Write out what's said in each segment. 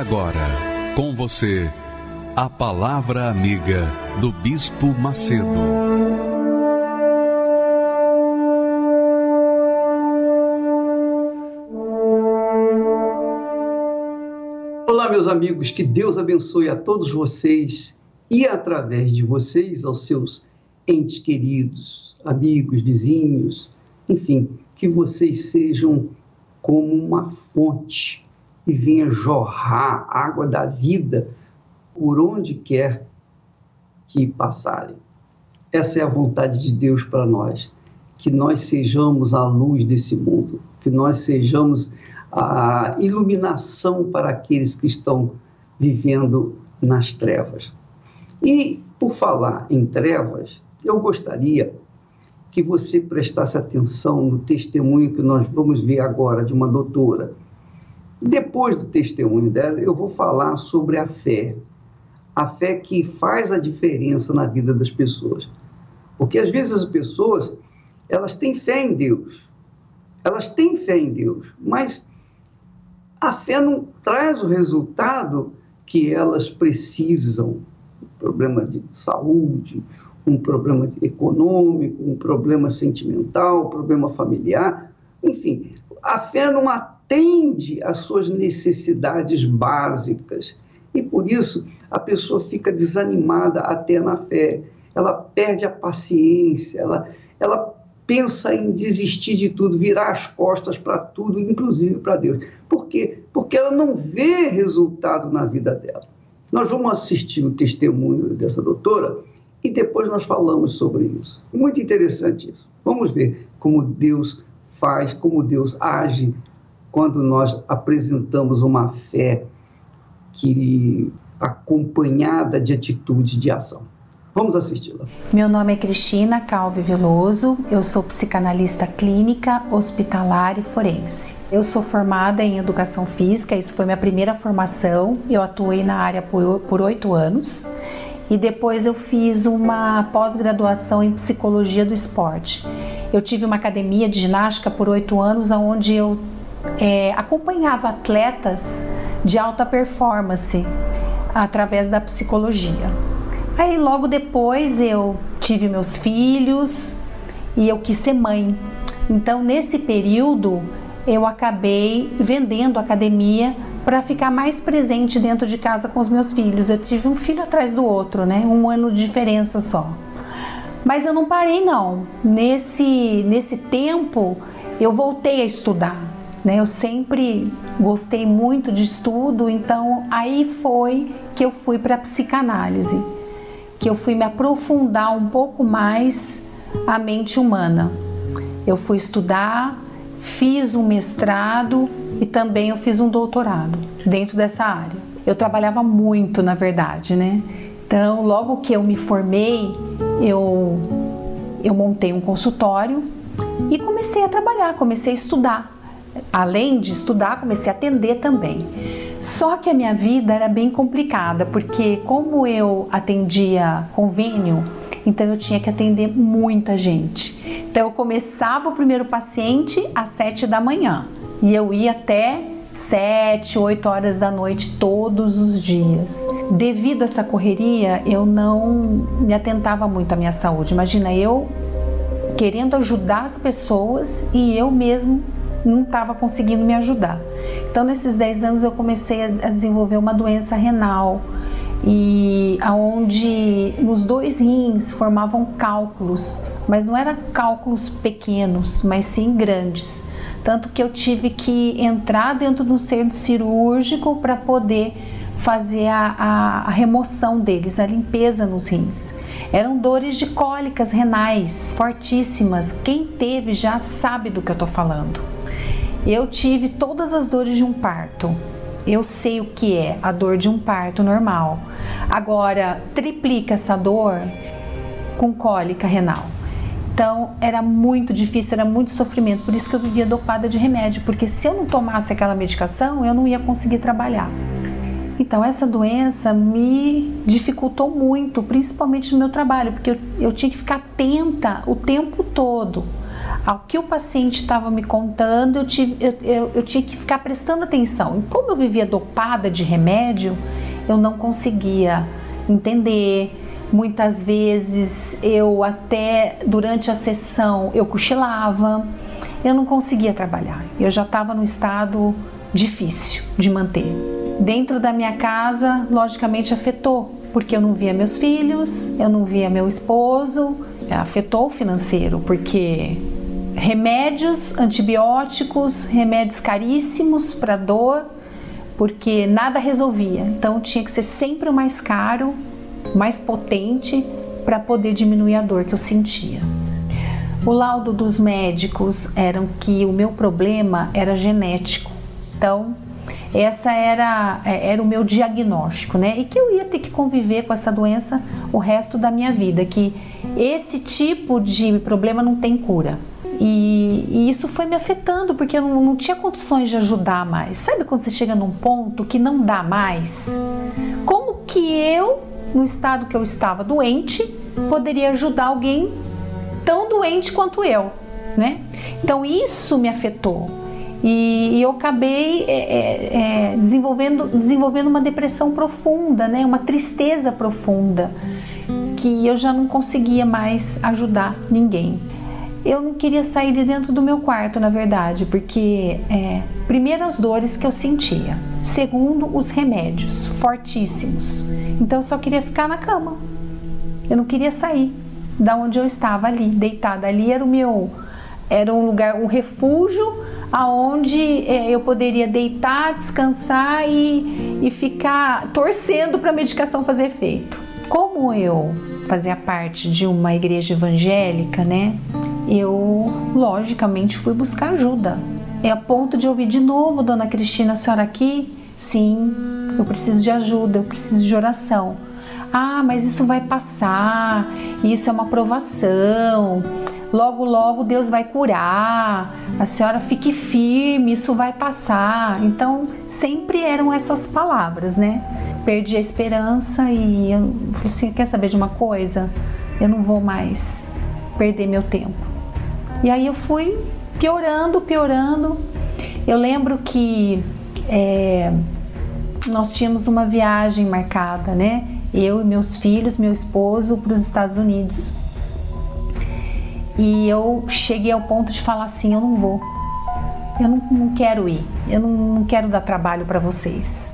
Agora, com você, a Palavra Amiga do Bispo Macedo. Olá, meus amigos, que Deus abençoe a todos vocês e, através de vocês, aos seus entes queridos, amigos, vizinhos, enfim, que vocês sejam como uma fonte e jorrar água da vida por onde quer que passarem. Essa é a vontade de Deus para nós, que nós sejamos a luz desse mundo, que nós sejamos a iluminação para aqueles que estão vivendo nas trevas. E, por falar em trevas, eu gostaria que você prestasse atenção no testemunho que nós vamos ver agora de uma doutora depois do testemunho dela, eu vou falar sobre a fé. A fé que faz a diferença na vida das pessoas. Porque às vezes as pessoas, elas têm fé em Deus. Elas têm fé em Deus, mas a fé não traz o resultado que elas precisam. Um problema de saúde, um problema econômico, um problema sentimental, um problema familiar, enfim, a fé não atende às suas necessidades básicas. E por isso a pessoa fica desanimada até na fé. Ela perde a paciência, ela, ela pensa em desistir de tudo, virar as costas para tudo, inclusive para Deus. Por quê? Porque ela não vê resultado na vida dela. Nós vamos assistir o testemunho dessa doutora e depois nós falamos sobre isso. Muito interessante isso. Vamos ver como Deus faz, como Deus age quando nós apresentamos uma fé que acompanhada de atitude de ação. Vamos assisti-la. Meu nome é Cristina Calvi Veloso, eu sou psicanalista clínica, hospitalar e forense. Eu sou formada em educação física, isso foi minha primeira formação, eu atuei na área por oito anos e depois eu fiz uma pós-graduação em psicologia do esporte. Eu tive uma academia de ginástica por oito anos, onde eu é, acompanhava atletas de alta performance através da psicologia. Aí logo depois eu tive meus filhos e eu quis ser mãe. Então nesse período eu acabei vendendo a academia para ficar mais presente dentro de casa com os meus filhos. Eu tive um filho atrás do outro, né? Um ano de diferença só. Mas eu não parei não. Nesse nesse tempo eu voltei a estudar. Né? Eu sempre gostei muito de estudo, então aí foi que eu fui para a psicanálise, que eu fui me aprofundar um pouco mais a mente humana. Eu fui estudar, fiz um mestrado e também eu fiz um doutorado dentro dessa área. Eu trabalhava muito, na verdade, né? Então, logo que eu me formei, eu eu montei um consultório e comecei a trabalhar, comecei a estudar além de estudar, comecei a atender também. Só que a minha vida era bem complicada, porque como eu atendia convênio, então eu tinha que atender muita gente. Então eu começava o primeiro paciente às sete da manhã e eu ia até sete, oito horas da noite todos os dias. Devido a essa correria, eu não me atentava muito à minha saúde. Imagina eu querendo ajudar as pessoas e eu mesmo não estava conseguindo me ajudar. Então, nesses 10 anos, eu comecei a desenvolver uma doença renal e aonde nos dois rins formavam cálculos, mas não eram cálculos pequenos, mas sim grandes. Tanto que eu tive que entrar dentro do centro cirúrgico para poder fazer a, a, a, remoção deles, a limpeza nos rins. Eram dores de cólicas renais fortíssimas. Quem teve já sabe do que eu estou falando. Eu tive todas as dores de um parto. Eu sei o que é a dor de um parto normal. Agora, triplica essa dor com cólica renal. Então era muito difícil, era muito sofrimento. Por isso que eu vivia dopada de remédio, porque se eu não tomasse aquela medicação, eu não ia conseguir trabalhar. Então essa doença me dificultou muito, principalmente no meu trabalho, porque eu, eu tinha que ficar atenta o tempo todo ao que o paciente estava me contando, eu, tive, eu, eu, eu tinha que ficar prestando atenção. E como eu vivia dopada de remédio, eu não conseguia entender. Muitas vezes eu até durante a sessão eu cochilava, eu não conseguia trabalhar. Eu já estava no estado difícil de manter. Dentro da minha casa, logicamente afetou, porque eu não via meus filhos, eu não via meu esposo, afetou o financeiro, porque remédios, antibióticos, remédios caríssimos para dor, porque nada resolvia. Então tinha que ser sempre o mais caro, mais potente para poder diminuir a dor que eu sentia. O laudo dos médicos era que o meu problema era genético. Então, essa era, é, era o meu diagnóstico, né? E que eu ia ter que conviver com essa doença o resto da minha vida, que esse tipo de problema não tem cura. E, e, isso foi me afetando, porque eu não, não, tinha condições de ajudar mais. Sabe quando você chega num ponto que não dá mais? Como que eu, no estado que eu estava doente, poderia ajudar alguém tão doente quanto eu, né? Então isso me afetou. E, e eu acabei é, é, é desenvolvendo, desenvolvendo uma depressão profunda, né? uma tristeza profunda, que eu já não conseguia mais ajudar ninguém eu não queria sair de dentro do meu quarto, na verdade, porque é, primeiro as dores que eu sentia, segundo os remédios fortíssimos. Então eu só queria ficar na cama. Eu não queria sair da onde eu estava ali, deitada. Ali era o meu, era um lugar, um refúgio aonde é, eu poderia deitar, descansar e, e ficar torcendo para a medicação fazer efeito. Como eu fazia parte de uma igreja evangélica, né? Eu logicamente fui buscar ajuda. É a ponto de ouvir de novo, dona Cristina, a senhora aqui? Sim, eu preciso de ajuda, eu preciso de oração. Ah, mas isso vai passar, isso é uma provação. Logo, logo Deus vai curar. A senhora fique firme, isso vai passar. Então, sempre eram essas palavras, né? Perdi a esperança e eu falei assim: quer saber de uma coisa? Eu não vou mais perder meu tempo. E aí eu fui piorando, piorando. Eu lembro que é, nós tínhamos uma viagem marcada, né? Eu e meus filhos, meu esposo, para os Estados Unidos. E eu cheguei ao ponto de falar assim: eu não vou, eu não, não quero ir, eu não, não quero dar trabalho para vocês.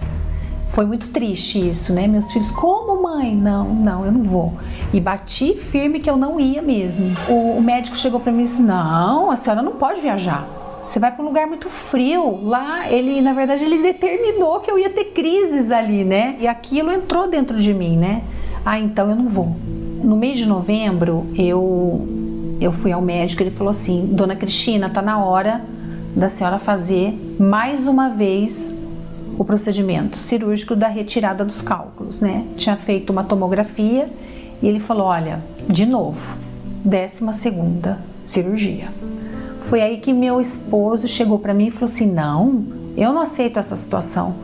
Foi muito triste isso, né? Meus filhos, como mãe? Não, não, eu não vou. E bati firme que eu não ia mesmo. O, o médico chegou para mim e disse: Não, a senhora não pode viajar. Você vai para um lugar muito frio. Lá, ele, na verdade, ele determinou que eu ia ter crises ali, né? E aquilo entrou dentro de mim, né? Ah, então eu não vou. No mês de novembro, eu eu fui ao médico, ele falou assim: "Dona Cristina, tá na hora da senhora fazer mais uma vez o procedimento cirúrgico da retirada dos cálculos, né? Tinha feito uma tomografia e ele falou: olha, de novo, décima segunda cirurgia. Foi aí que meu esposo chegou para mim e falou assim: não, eu não aceito essa situação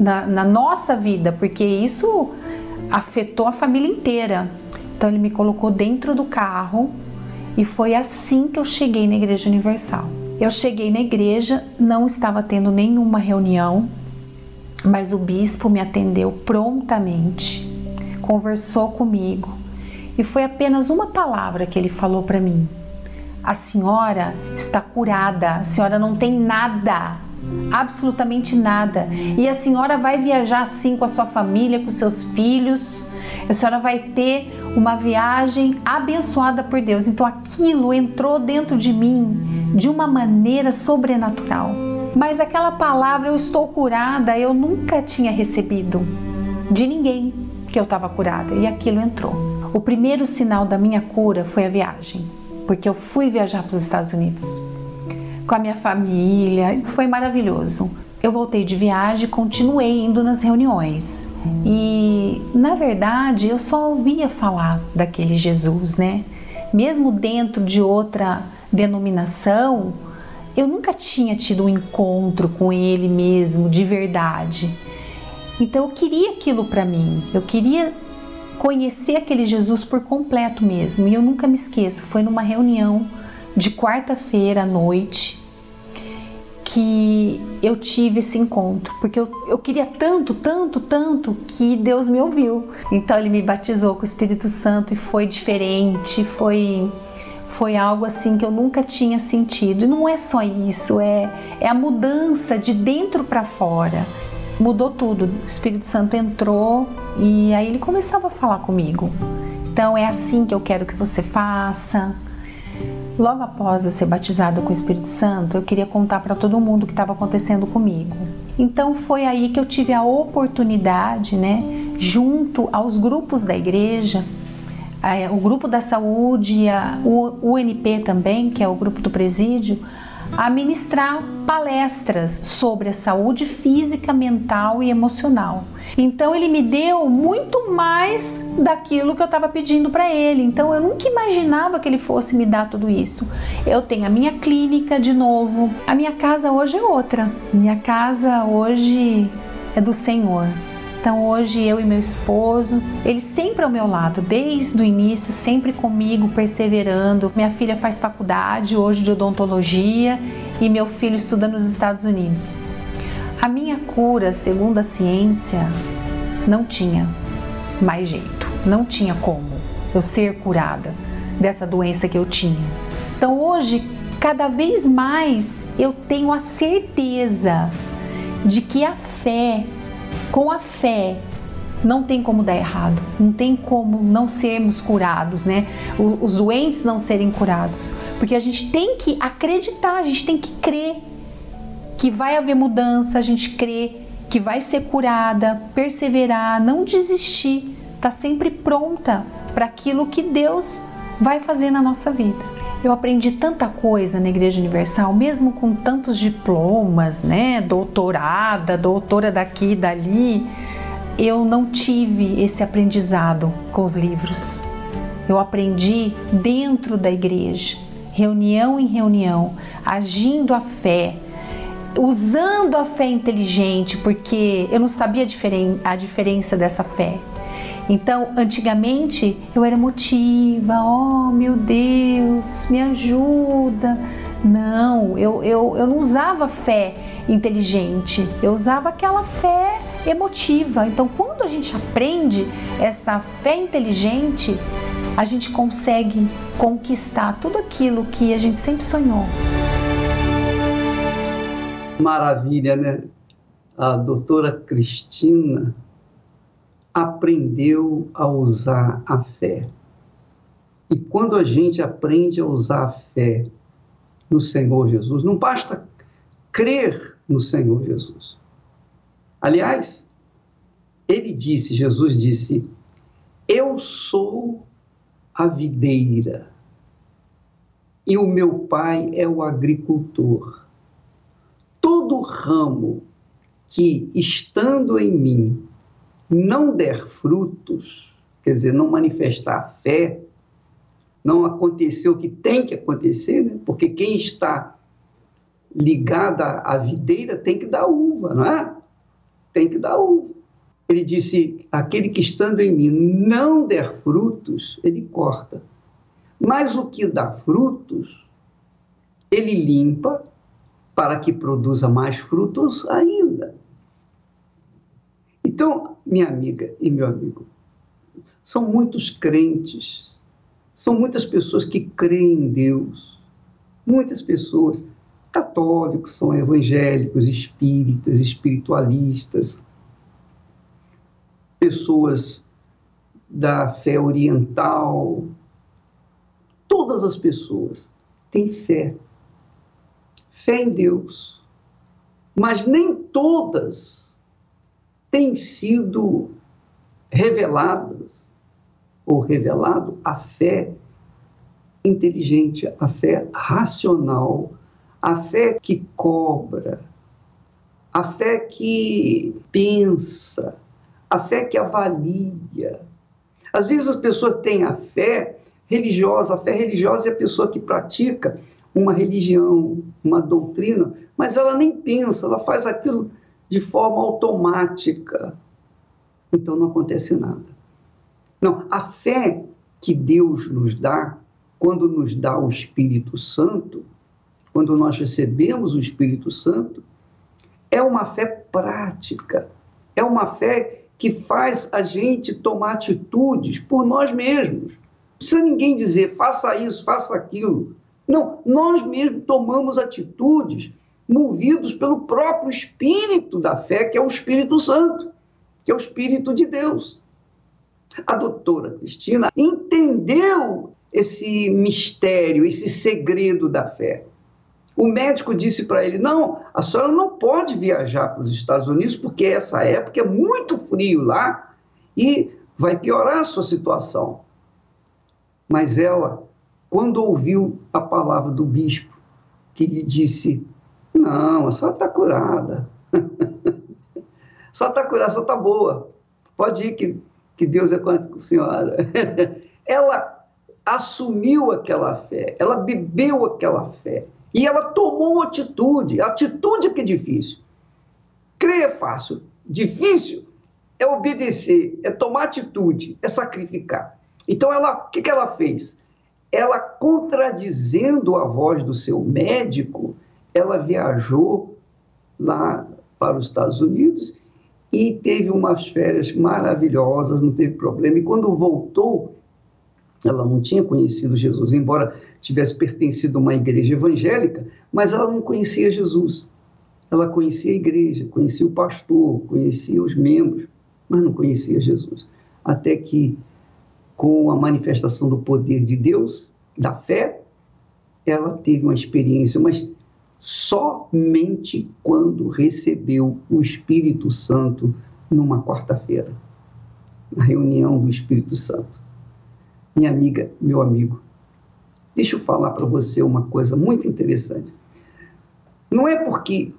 na, na nossa vida, porque isso afetou a família inteira. Então ele me colocou dentro do carro e foi assim que eu cheguei na Igreja Universal. Eu cheguei na igreja, não estava tendo nenhuma reunião, mas o bispo me atendeu prontamente, conversou comigo e foi apenas uma palavra que ele falou para mim: A senhora está curada, a senhora não tem nada, absolutamente nada, e a senhora vai viajar assim com a sua família, com seus filhos. A senhora vai ter uma viagem abençoada por Deus. Então aquilo entrou dentro de mim de uma maneira sobrenatural. Mas aquela palavra, eu estou curada, eu nunca tinha recebido de ninguém que eu estava curada e aquilo entrou. O primeiro sinal da minha cura foi a viagem, porque eu fui viajar para os Estados Unidos. com a minha família. Foi maravilhoso. Eu voltei de viagem e continuei indo nas reuniões. E, na verdade, eu só ouvia falar daquele Jesus, né? Mesmo dentro de outra denominação, eu nunca tinha tido um encontro com ele mesmo, de verdade. Então eu queria aquilo para mim. Eu queria conhecer aquele Jesus por completo mesmo. E eu nunca me esqueço, foi numa reunião de quarta-feira à noite que eu tive esse encontro, porque eu, eu queria tanto, tanto, tanto que Deus me ouviu. Então ele me batizou com o Espírito Santo e foi diferente, foi foi algo assim que eu nunca tinha sentido. E não é só isso, é, é a mudança de dentro para fora. Mudou tudo. O Espírito Santo entrou e aí ele começava a falar comigo. Então é assim que eu quero que você faça. Logo após eu ser batizada com o Espírito Santo, eu queria contar para todo mundo o que estava acontecendo comigo. Então foi aí que eu tive a oportunidade, né, junto aos grupos da igreja, o grupo da saúde, a, UNP também, que é o grupo do presídio, a ministrar palestras sobre a saúde física, mental e emocional. Então ele me deu muito mais daquilo que eu estava pedindo para ele. Então eu nunca imaginava que ele fosse me dar tudo isso. Eu tenho a minha clínica de novo. A minha casa hoje é outra. Minha casa hoje é do Senhor. Então hoje eu e meu esposo, ele sempre ao meu lado, desde o início, sempre comigo, perseverando. Minha filha faz faculdade hoje de odontologia e meu filho estuda nos Estados Unidos. A minha cura, segundo a ciência, não tinha mais jeito, não tinha como eu ser curada dessa doença que eu tinha. Então hoje, cada vez mais eu tenho a certeza de que a fé com a fé, não tem como dar errado, não tem como não sermos curados, né? Os doentes não serem curados, porque a gente tem que acreditar, a gente tem que crer que vai haver mudança, a gente crê que vai ser curada, perseverar, não desistir, tá sempre pronta para aquilo que Deus vai fazer na nossa vida. Eu aprendi tanta coisa na Igreja Universal, mesmo com tantos diplomas, né? Doutorada, doutora daqui e dali. Eu não tive esse aprendizado com os livros. Eu aprendi dentro da igreja, reunião em reunião, agindo a fé, usando a fé inteligente, porque eu não sabia a diferença dessa fé. Então, antigamente eu era emotiva, oh meu Deus, me ajuda. Não, eu, eu, eu não usava fé inteligente, eu usava aquela fé emotiva. Então, quando a gente aprende essa fé inteligente, a gente consegue conquistar tudo aquilo que a gente sempre sonhou. Maravilha, né? A doutora Cristina aprendeu a usar a fé. E quando a gente aprende a usar a fé no Senhor Jesus, não basta crer no Senhor Jesus. Aliás, ele disse, Jesus disse: Eu sou a videira e o meu pai é o agricultor. Todo ramo que, estando em mim, não der frutos, quer dizer, não manifestar fé, não acontecer o que tem que acontecer, né? porque quem está ligado à videira tem que dar uva, não é? Tem que dar uva. Ele disse: aquele que estando em mim não der frutos, ele corta. Mas o que dá frutos, ele limpa para que produza mais frutos ainda. Então, minha amiga e meu amigo, são muitos crentes, são muitas pessoas que creem em Deus, muitas pessoas católicos, são evangélicos, espíritas, espiritualistas, pessoas da fé oriental, todas as pessoas têm fé, fé em Deus, mas nem todas têm sido reveladas ou revelado a fé inteligente, a fé racional, a fé que cobra, a fé que pensa, a fé que avalia. Às vezes as pessoas têm a fé religiosa, a fé religiosa é a pessoa que pratica uma religião, uma doutrina, mas ela nem pensa, ela faz aquilo de forma automática. Então não acontece nada. Não, a fé que Deus nos dá, quando nos dá o Espírito Santo, quando nós recebemos o Espírito Santo, é uma fé prática, é uma fé que faz a gente tomar atitudes por nós mesmos. Não precisa ninguém dizer, faça isso, faça aquilo. Não, nós mesmos tomamos atitudes movidos pelo próprio Espírito da fé, que é o Espírito Santo, que é o Espírito de Deus. A doutora Cristina entendeu esse mistério, esse segredo da fé. O médico disse para ele: Não, a senhora não pode viajar para os Estados Unidos porque essa época é muito frio lá e vai piorar a sua situação. Mas ela, quando ouviu a palavra do bispo, que lhe disse: Não, a senhora está curada. só está curada, só está boa. Pode ir, que, que Deus é com a senhora. ela assumiu aquela fé, ela bebeu aquela fé e ela tomou atitude. Atitude que é difícil. Crer é fácil. Difícil é obedecer, é tomar atitude, é sacrificar. Então, ela, o que, que ela fez? Ela, contradizendo a voz do seu médico, ela viajou lá para os Estados Unidos e teve umas férias maravilhosas, não teve problema. E quando voltou, ela não tinha conhecido Jesus, embora tivesse pertencido a uma igreja evangélica, mas ela não conhecia Jesus. Ela conhecia a igreja, conhecia o pastor, conhecia os membros, mas não conhecia Jesus. Até que, com a manifestação do poder de Deus, da fé, ela teve uma experiência, mas somente quando recebeu o Espírito Santo numa quarta-feira, na reunião do Espírito Santo minha amiga, meu amigo, deixa eu falar para você uma coisa muito interessante. Não é porque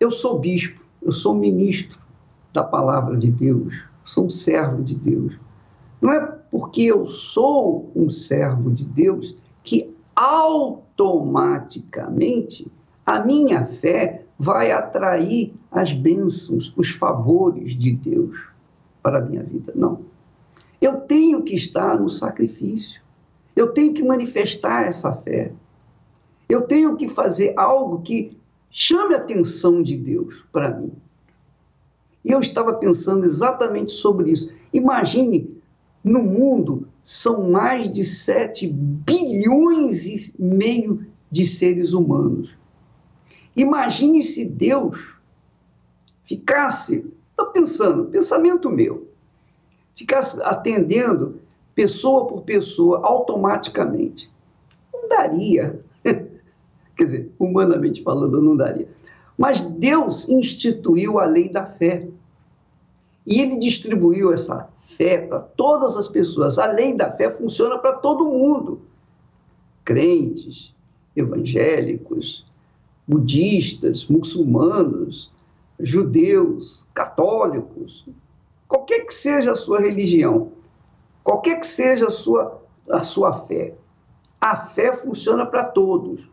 eu sou bispo, eu sou ministro da palavra de Deus, sou um servo de Deus. Não é porque eu sou um servo de Deus que automaticamente a minha fé vai atrair as bênçãos, os favores de Deus para a minha vida. Não. Eu tenho que estar no sacrifício. Eu tenho que manifestar essa fé. Eu tenho que fazer algo que chame a atenção de Deus para mim. E eu estava pensando exatamente sobre isso. Imagine, no mundo são mais de 7 bilhões e meio de seres humanos. Imagine se Deus ficasse, estou pensando, pensamento meu, ficar atendendo pessoa por pessoa automaticamente. Não daria. Quer dizer, humanamente falando, não daria. Mas Deus instituiu a lei da fé. E ele distribuiu essa fé para todas as pessoas. A lei da fé funciona para todo mundo. Crentes, evangélicos, budistas, muçulmanos, judeus, católicos, qualquer que seja a sua religião, qualquer que seja a sua, a sua fé, a fé funciona para todos.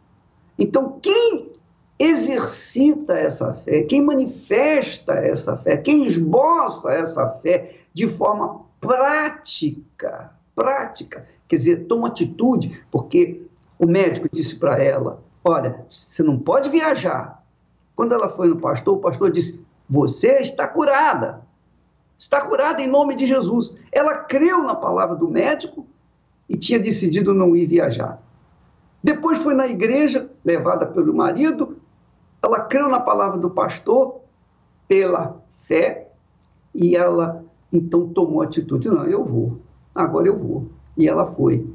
Então, quem exercita essa fé, quem manifesta essa fé, quem esboça essa fé de forma prática, prática, quer dizer, toma atitude, porque o médico disse para ela: Olha, você não pode viajar. Quando ela foi no pastor, o pastor disse: Você está curada está curada em nome de Jesus. Ela creu na palavra do médico e tinha decidido não ir viajar. Depois foi na igreja, levada pelo marido, ela creu na palavra do pastor pela fé e ela então tomou atitude: não, eu vou, agora eu vou. E ela foi.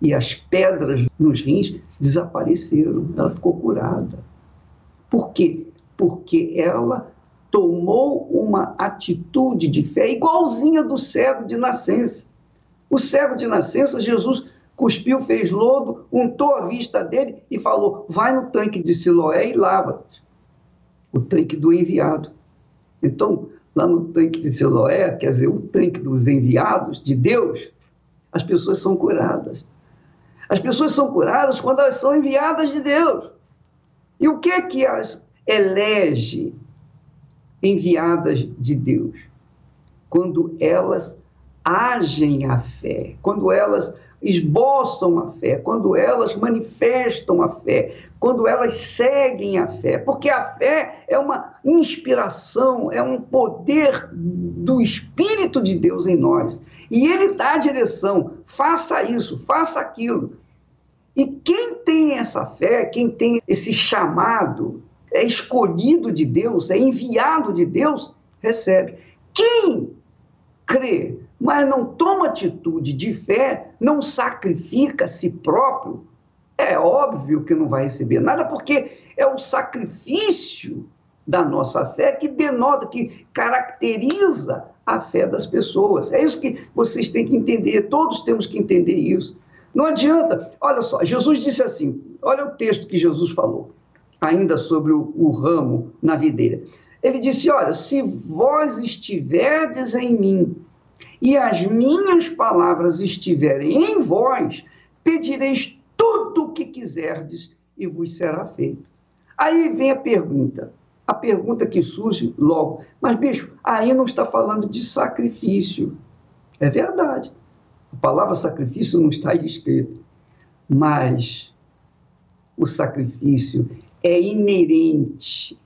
E as pedras nos rins desapareceram, ela ficou curada. Por quê? Porque ela tomou uma atitude de fé igualzinha do cego de nascença. O cego de nascença, Jesus cuspiu, fez lodo, untou a vista dele e falou: Vai no tanque de Siloé e lava-te. O tanque do enviado. Então, lá no tanque de Siloé, quer dizer, o tanque dos enviados de Deus, as pessoas são curadas. As pessoas são curadas quando elas são enviadas de Deus. E o que é que as elege enviadas de Deus? Quando elas agem a fé, quando elas esboçam a fé, quando elas manifestam a fé, quando elas seguem a fé, porque a fé é uma inspiração, é um poder do Espírito de Deus em nós. E ele dá a direção, faça isso, faça aquilo. E quem tem essa fé, quem tem esse chamado, é escolhido de Deus, é enviado de Deus, recebe. Quem crê, mas não toma atitude de fé, não sacrifica a si próprio, é óbvio que não vai receber nada, porque é o sacrifício da nossa fé que denota, que caracteriza a fé das pessoas. É isso que vocês têm que entender, todos temos que entender isso. Não adianta. Olha só, Jesus disse assim: olha o texto que Jesus falou, ainda sobre o, o ramo na videira. Ele disse: Olha, se vós estiverdes em mim e as minhas palavras estiverem em vós, pedireis tudo o que quiserdes e vos será feito. Aí vem a pergunta, a pergunta que surge logo: Mas, bicho, aí não está falando de sacrifício. É verdade. A palavra sacrifício não está aí escrita, mas o sacrifício é inerente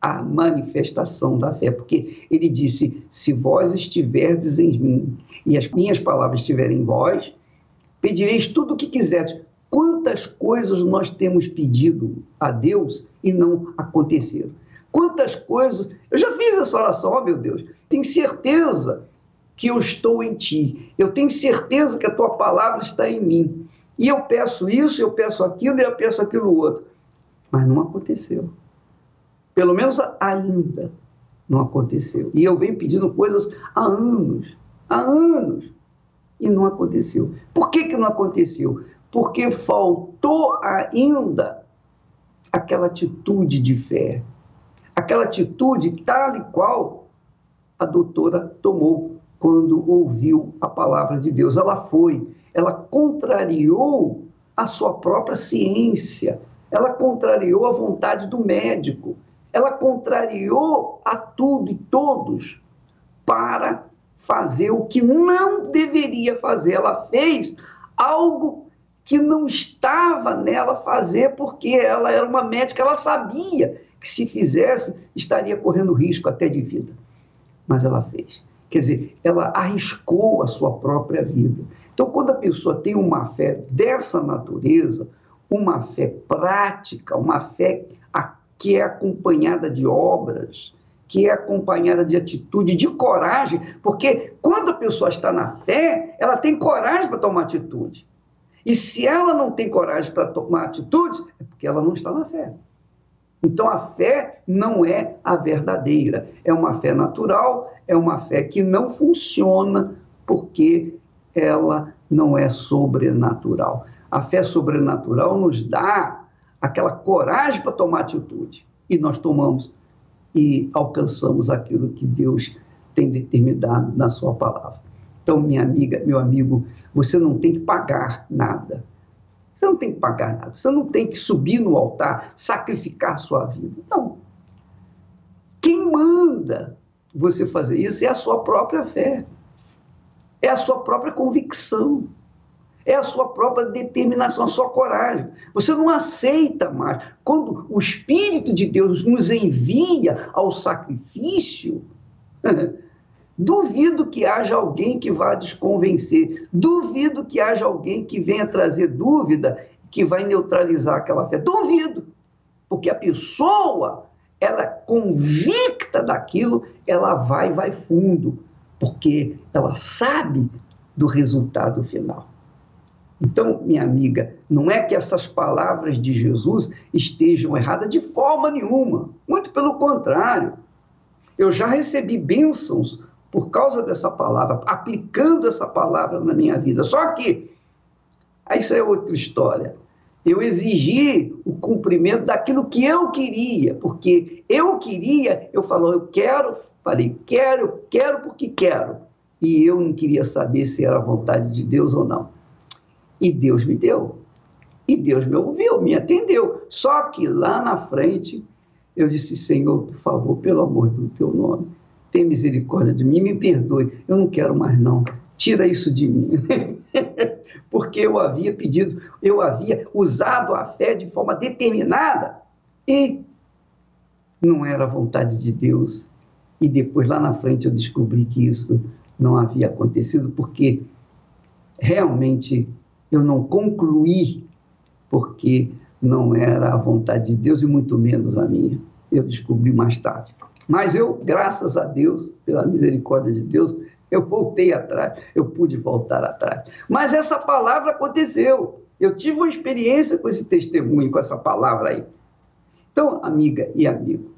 à manifestação da fé, porque ele disse: Se vós estiverdes em mim e as minhas palavras estiverem em vós, pedireis tudo o que quiserdes. Quantas coisas nós temos pedido a Deus e não aconteceram? Quantas coisas. Eu já fiz essa oração, oh meu Deus, tenho certeza que eu estou em ti. Eu tenho certeza que a tua palavra está em mim. E eu peço isso, eu peço aquilo e eu peço aquilo outro. Mas não aconteceu. Pelo menos ainda não aconteceu. E eu venho pedindo coisas há anos, há anos, e não aconteceu. Por que, que não aconteceu? Porque faltou ainda aquela atitude de fé, aquela atitude tal e qual a doutora tomou quando ouviu a palavra de Deus. Ela foi, ela contrariou a sua própria ciência, ela contrariou a vontade do médico, ela contrariou a tudo e todos para fazer o que não deveria fazer. Ela fez algo que não estava nela fazer, porque ela era uma médica, ela sabia que se fizesse estaria correndo risco até de vida. Mas ela fez. Quer dizer, ela arriscou a sua própria vida. Então, quando a pessoa tem uma fé dessa natureza, uma fé prática, uma fé que é acompanhada de obras, que é acompanhada de atitude, de coragem, porque quando a pessoa está na fé, ela tem coragem para tomar atitude. E se ela não tem coragem para tomar atitude, é porque ela não está na fé. Então a fé não é a verdadeira, é uma fé natural, é uma fé que não funciona porque ela não é sobrenatural. A fé sobrenatural nos dá aquela coragem para tomar atitude e nós tomamos e alcançamos aquilo que Deus tem determinado na sua palavra. Então, minha amiga, meu amigo, você não tem que pagar nada. Você não tem que pagar nada. Você não tem que subir no altar, sacrificar a sua vida. Não. Quem manda você fazer isso é a sua própria fé. É a sua própria convicção. É a sua própria determinação, a sua coragem. Você não aceita mais. Quando o Espírito de Deus nos envia ao sacrifício, Duvido que haja alguém que vá desconvencer. Duvido que haja alguém que venha trazer dúvida que vai neutralizar aquela fé. Duvido. Porque a pessoa, ela é convicta daquilo, ela vai, vai fundo. Porque ela sabe do resultado final. Então, minha amiga, não é que essas palavras de Jesus estejam erradas de forma nenhuma. Muito pelo contrário. Eu já recebi bênçãos por causa dessa palavra, aplicando essa palavra na minha vida. Só que isso é outra história. Eu exigi o cumprimento daquilo que eu queria, porque eu queria, eu falo, eu quero, falei, quero, quero porque quero. E eu não queria saber se era a vontade de Deus ou não. E Deus me deu. E Deus me ouviu, me atendeu. Só que lá na frente, eu disse, Senhor, por favor, pelo amor do teu nome, tem misericórdia de mim, me perdoe. Eu não quero mais não. Tira isso de mim. Porque eu havia pedido, eu havia usado a fé de forma determinada e não era a vontade de Deus. E depois, lá na frente, eu descobri que isso não havia acontecido, porque realmente eu não concluí, porque não era a vontade de Deus e muito menos a minha. Eu descobri mais tarde. Mas eu, graças a Deus, pela misericórdia de Deus, eu voltei atrás, eu pude voltar atrás. Mas essa palavra aconteceu. Eu tive uma experiência com esse testemunho, com essa palavra aí. Então, amiga e amigo,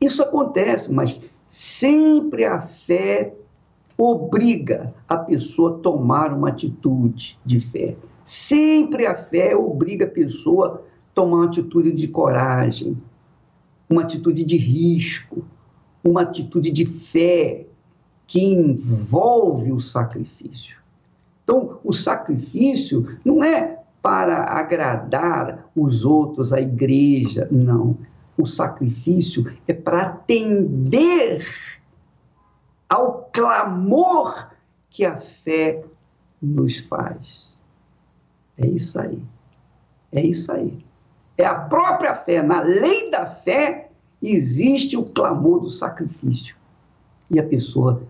isso acontece, mas sempre a fé obriga a pessoa a tomar uma atitude de fé. Sempre a fé obriga a pessoa a tomar uma atitude de coragem, uma atitude de risco, uma atitude de fé que envolve o sacrifício. Então, o sacrifício não é para agradar os outros, a igreja, não. O sacrifício é para atender ao clamor que a fé nos faz. É isso aí. É isso aí. É a própria fé. Na lei da fé existe o clamor do sacrifício. E a pessoa,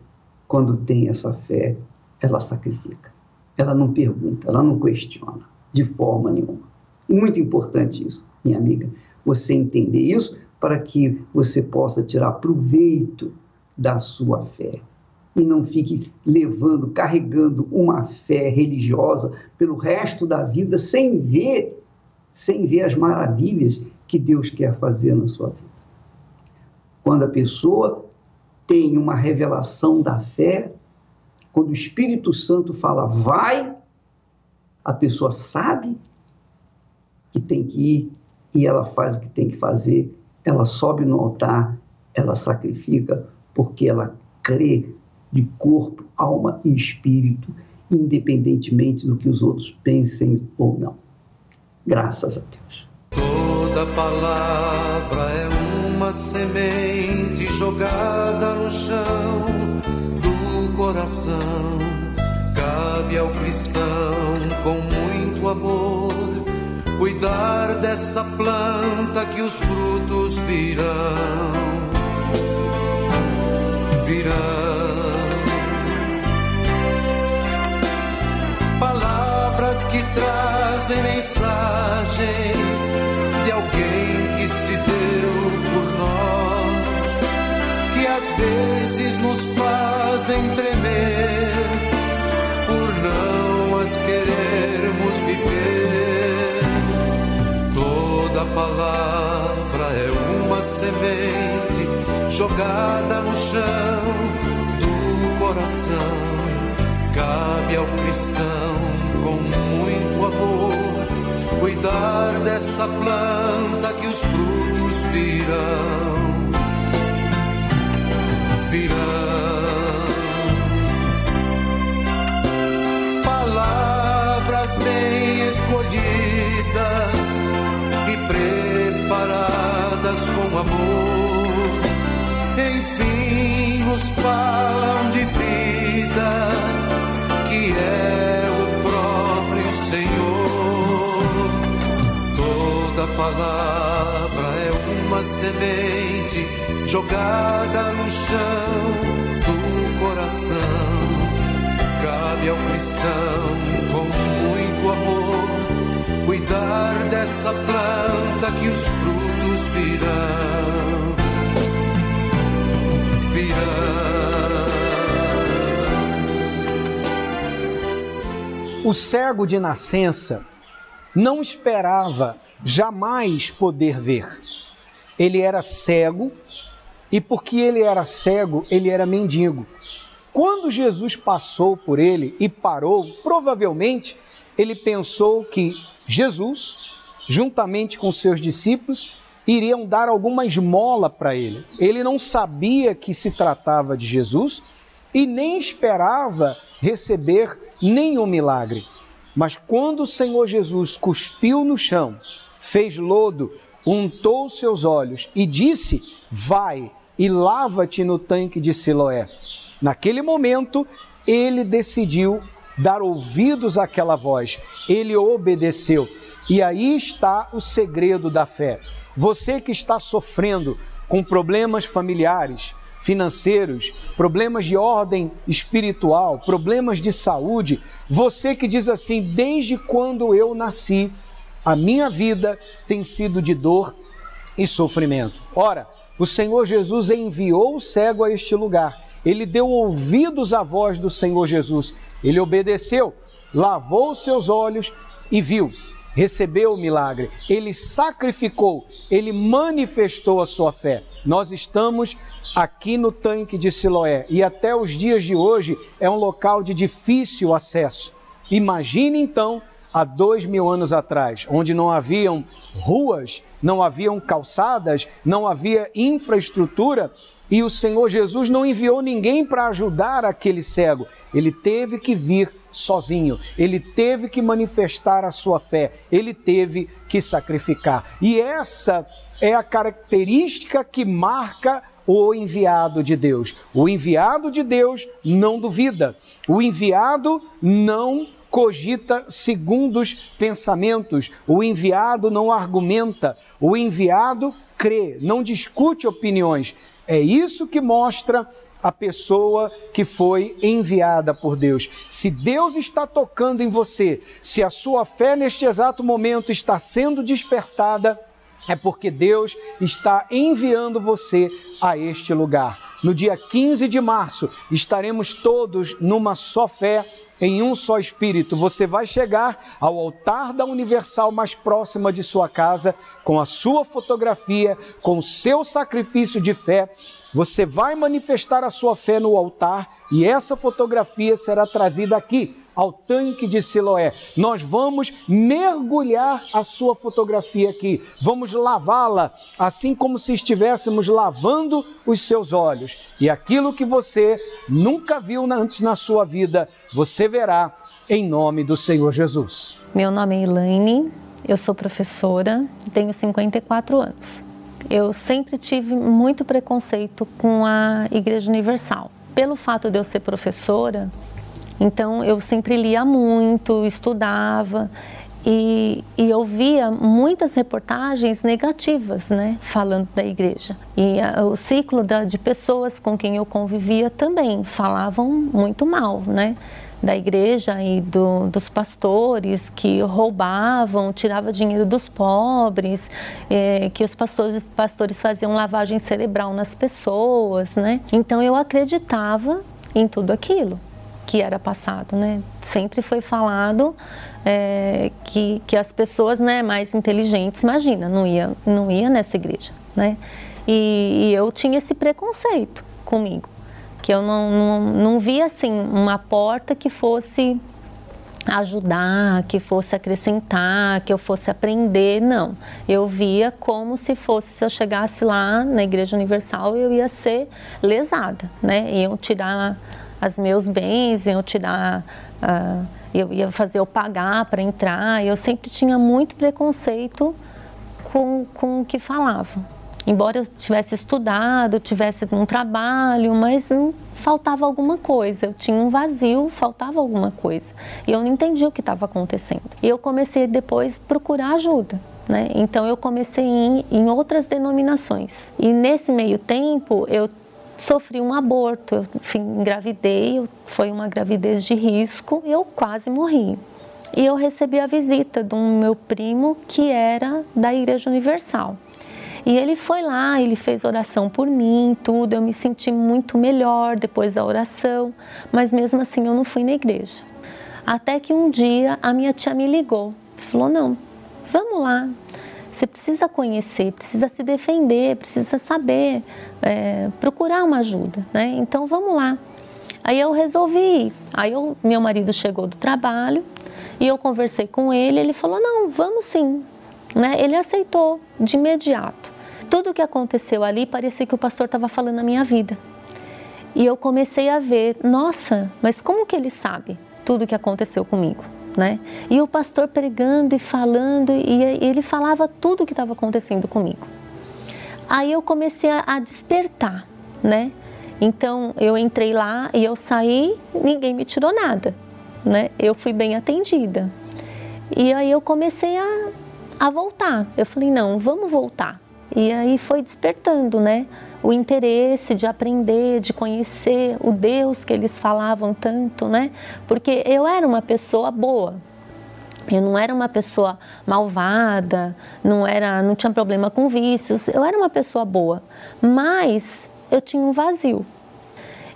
quando tem essa fé, ela sacrifica. Ela não pergunta, ela não questiona, de forma nenhuma. Muito importante isso, minha amiga, você entender isso para que você possa tirar proveito da sua fé. E não fique levando, carregando uma fé religiosa pelo resto da vida sem ver, sem ver as maravilhas que Deus quer fazer na sua vida. Quando a pessoa tem uma revelação da fé, quando o Espírito Santo fala vai, a pessoa sabe que tem que ir e ela faz o que tem que fazer, ela sobe no altar, ela sacrifica porque ela crê de corpo, alma e espírito, independentemente do que os outros pensem ou não. Graças a Deus. Toda palavra é uma semente jogada no chão do coração. Cabe ao cristão com muito amor cuidar dessa planta que os frutos virão trazem mensagens de alguém que se deu por nós, que às vezes nos fazem tremer por não as querermos viver. Toda palavra é uma semente jogada no chão do coração. Cabe ao cristão com muito amor cuidar dessa planta que os frutos virão. Virão palavras bem escolhidas e preparadas com amor enfim nos falam de vida, é o próprio Senhor. Toda palavra é uma semente jogada no chão do coração. Cabe ao cristão com muito amor cuidar dessa planta que os frutos virão o cego de nascença não esperava jamais poder ver. Ele era cego e porque ele era cego, ele era mendigo. Quando Jesus passou por ele e parou, provavelmente ele pensou que Jesus, juntamente com seus discípulos, iriam dar alguma esmola para ele. Ele não sabia que se tratava de Jesus e nem esperava receber nenhum milagre. Mas quando o Senhor Jesus cuspiu no chão, fez lodo, untou seus olhos e disse: Vai e lava-te no tanque de Siloé. Naquele momento, ele decidiu dar ouvidos àquela voz, ele obedeceu. E aí está o segredo da fé. Você que está sofrendo com problemas familiares, financeiros, problemas de ordem espiritual, problemas de saúde, você que diz assim: desde quando eu nasci, a minha vida tem sido de dor e sofrimento. Ora, o Senhor Jesus enviou o cego a este lugar. Ele deu ouvidos à voz do Senhor Jesus. Ele obedeceu, lavou seus olhos e viu recebeu o milagre, ele sacrificou, ele manifestou a sua fé. Nós estamos aqui no tanque de Siloé e até os dias de hoje é um local de difícil acesso. Imagine então há dois mil anos atrás, onde não haviam ruas, não haviam calçadas, não havia infraestrutura e o Senhor Jesus não enviou ninguém para ajudar aquele cego. Ele teve que vir sozinho, ele teve que manifestar a sua fé, ele teve que sacrificar. E essa é a característica que marca o enviado de Deus. O enviado de Deus não duvida, o enviado não cogita segundos pensamentos, o enviado não argumenta, o enviado crê, não discute opiniões. É isso que mostra a pessoa que foi enviada por Deus. Se Deus está tocando em você, se a sua fé neste exato momento está sendo despertada, é porque Deus está enviando você a este lugar. No dia 15 de março, estaremos todos numa só fé, em um só espírito. Você vai chegar ao altar da Universal mais próxima de sua casa, com a sua fotografia, com o seu sacrifício de fé você vai manifestar a sua fé no altar e essa fotografia será trazida aqui ao tanque de Siloé. Nós vamos mergulhar a sua fotografia aqui, vamos lavá-la, assim como se estivéssemos lavando os seus olhos. E aquilo que você nunca viu antes na sua vida, você verá em nome do Senhor Jesus. Meu nome é Elaine, eu sou professora, tenho 54 anos eu sempre tive muito preconceito com a Igreja Universal. Pelo fato de eu ser professora, então eu sempre lia muito, estudava e, e eu via muitas reportagens negativas, né, falando da igreja. E a, o ciclo da, de pessoas com quem eu convivia também falavam muito mal, né da igreja e do, dos pastores que roubavam, tiravam dinheiro dos pobres, é, que os pastores, pastores faziam lavagem cerebral nas pessoas, né? Então eu acreditava em tudo aquilo que era passado, né? Sempre foi falado é, que, que as pessoas, né, mais inteligentes, imagina, não ia, não ia nessa igreja, né? E, e eu tinha esse preconceito comigo que eu não, não, não via assim uma porta que fosse ajudar, que fosse acrescentar, que eu fosse aprender, não. Eu via como se fosse, se eu chegasse lá na Igreja Universal, eu ia ser lesada, né? Iam tirar os meus bens, iam tirar, uh, eu ia fazer eu pagar para entrar. Eu sempre tinha muito preconceito com, com o que falavam embora eu tivesse estudado, tivesse um trabalho, mas não faltava alguma coisa. Eu tinha um vazio, faltava alguma coisa. E eu não entendia o que estava acontecendo. E eu comecei depois procurar ajuda. Né? Então eu comecei em, em outras denominações. E nesse meio tempo eu sofri um aborto, eu enfim, engravidei, foi uma gravidez de risco, eu quase morri. E eu recebi a visita de um meu primo que era da Igreja Universal. E ele foi lá, ele fez oração por mim, tudo. Eu me senti muito melhor depois da oração, mas mesmo assim eu não fui na igreja. Até que um dia a minha tia me ligou, falou: Não, vamos lá. Você precisa conhecer, precisa se defender, precisa saber, é, procurar uma ajuda, né? Então vamos lá. Aí eu resolvi. Aí eu, meu marido chegou do trabalho E eu conversei com ele, ele falou: "Não, vamos sim". Né? Ele aceitou de imediato. Tudo o que aconteceu ali parecia que o pastor estava falando na minha vida. E eu comecei a ver, nossa, mas como que ele sabe tudo o que aconteceu comigo? Né? E o pastor pregando e falando, e ele falava tudo o que estava acontecendo comigo. Aí eu comecei a despertar, né? Então eu entrei lá e eu saí, ninguém me tirou nada, né? Eu fui bem atendida. E aí eu comecei a, a voltar. Eu falei, não, vamos voltar. E aí foi despertando, né? O interesse de aprender, de conhecer o Deus que eles falavam tanto, né? Porque eu era uma pessoa boa. Eu não era uma pessoa malvada, não era, não tinha problema com vícios. Eu era uma pessoa boa, mas eu tinha um vazio.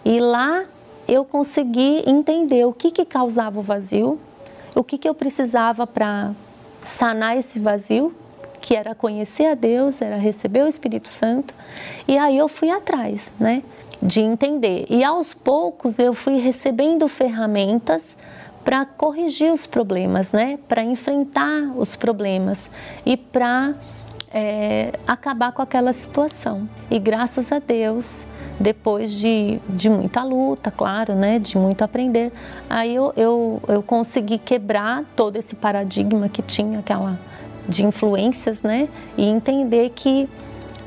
E lá eu consegui entender o que que causava o vazio, o que que eu precisava para sanar esse vazio que era conhecer a Deus, era receber o Espírito Santo. E aí eu fui atrás, né, de entender. E aos poucos eu fui recebendo ferramentas para corrigir os problemas, né, para enfrentar os problemas e para é, acabar com aquela situação. E graças a Deus, depois de, de muita luta, claro, né, de muito aprender, aí eu, eu, eu consegui quebrar todo esse paradigma que tinha aquela de influências, né? E entender que,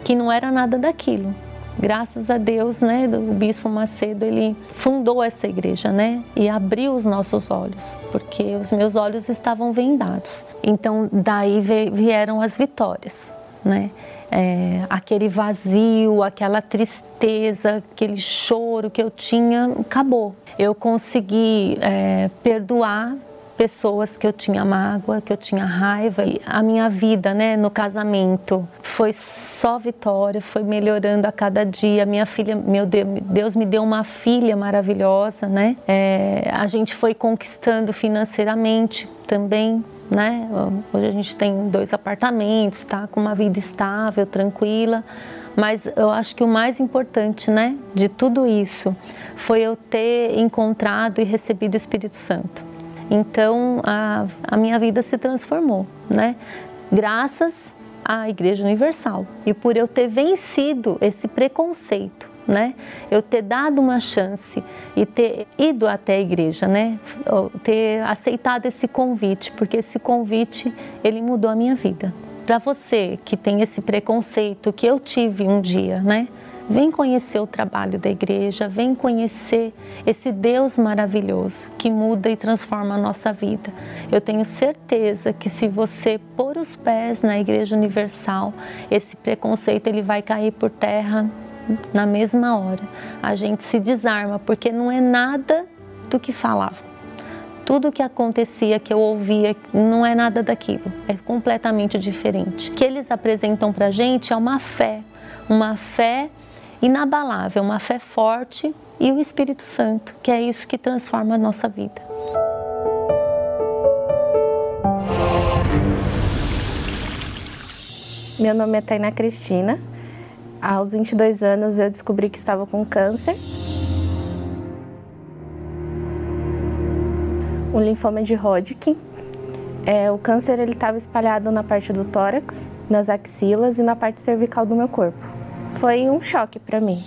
que não era nada daquilo. Graças a Deus, né, o bispo Macedo, ele fundou essa igreja, né? E abriu os nossos olhos, porque os meus olhos estavam vendados. Então, daí vieram as vitórias, né? É, aquele vazio, aquela tristeza, aquele choro que eu tinha, acabou. Eu consegui é, perdoar pessoas que eu tinha mágoa, que eu tinha raiva. E a minha vida, né, no casamento, foi só vitória, foi melhorando a cada dia. Minha filha, meu Deus, me deu uma filha maravilhosa, né? É, a gente foi conquistando financeiramente também, né? Hoje a gente tem dois apartamentos, tá com uma vida estável, tranquila. Mas eu acho que o mais importante, né, de tudo isso, foi eu ter encontrado e recebido o Espírito Santo então a, a minha vida se transformou, né? Graças à Igreja Universal e por eu ter vencido esse preconceito, né? Eu ter dado uma chance e ter ido até a igreja, né? Ter aceitado esse convite, porque esse convite ele mudou a minha vida. Para você que tem esse preconceito que eu tive um dia, né? Vem conhecer o trabalho da igreja, vem conhecer esse Deus maravilhoso que muda e transforma a nossa vida. Eu tenho certeza que se você pôr os pés na Igreja Universal, esse preconceito ele vai cair por terra na mesma hora. A gente se desarma porque não é nada do que falavam. Tudo que acontecia, que eu ouvia, não é nada daquilo. É completamente diferente. O que eles apresentam para a gente é uma fé, uma fé inabalável, uma fé forte e o Espírito Santo, que é isso que transforma a nossa vida. Meu nome é Tainá Cristina. Aos 22 anos eu descobri que estava com câncer. Um linfoma de Hodgkin. É, o câncer ele estava espalhado na parte do tórax, nas axilas e na parte cervical do meu corpo foi um choque para mim.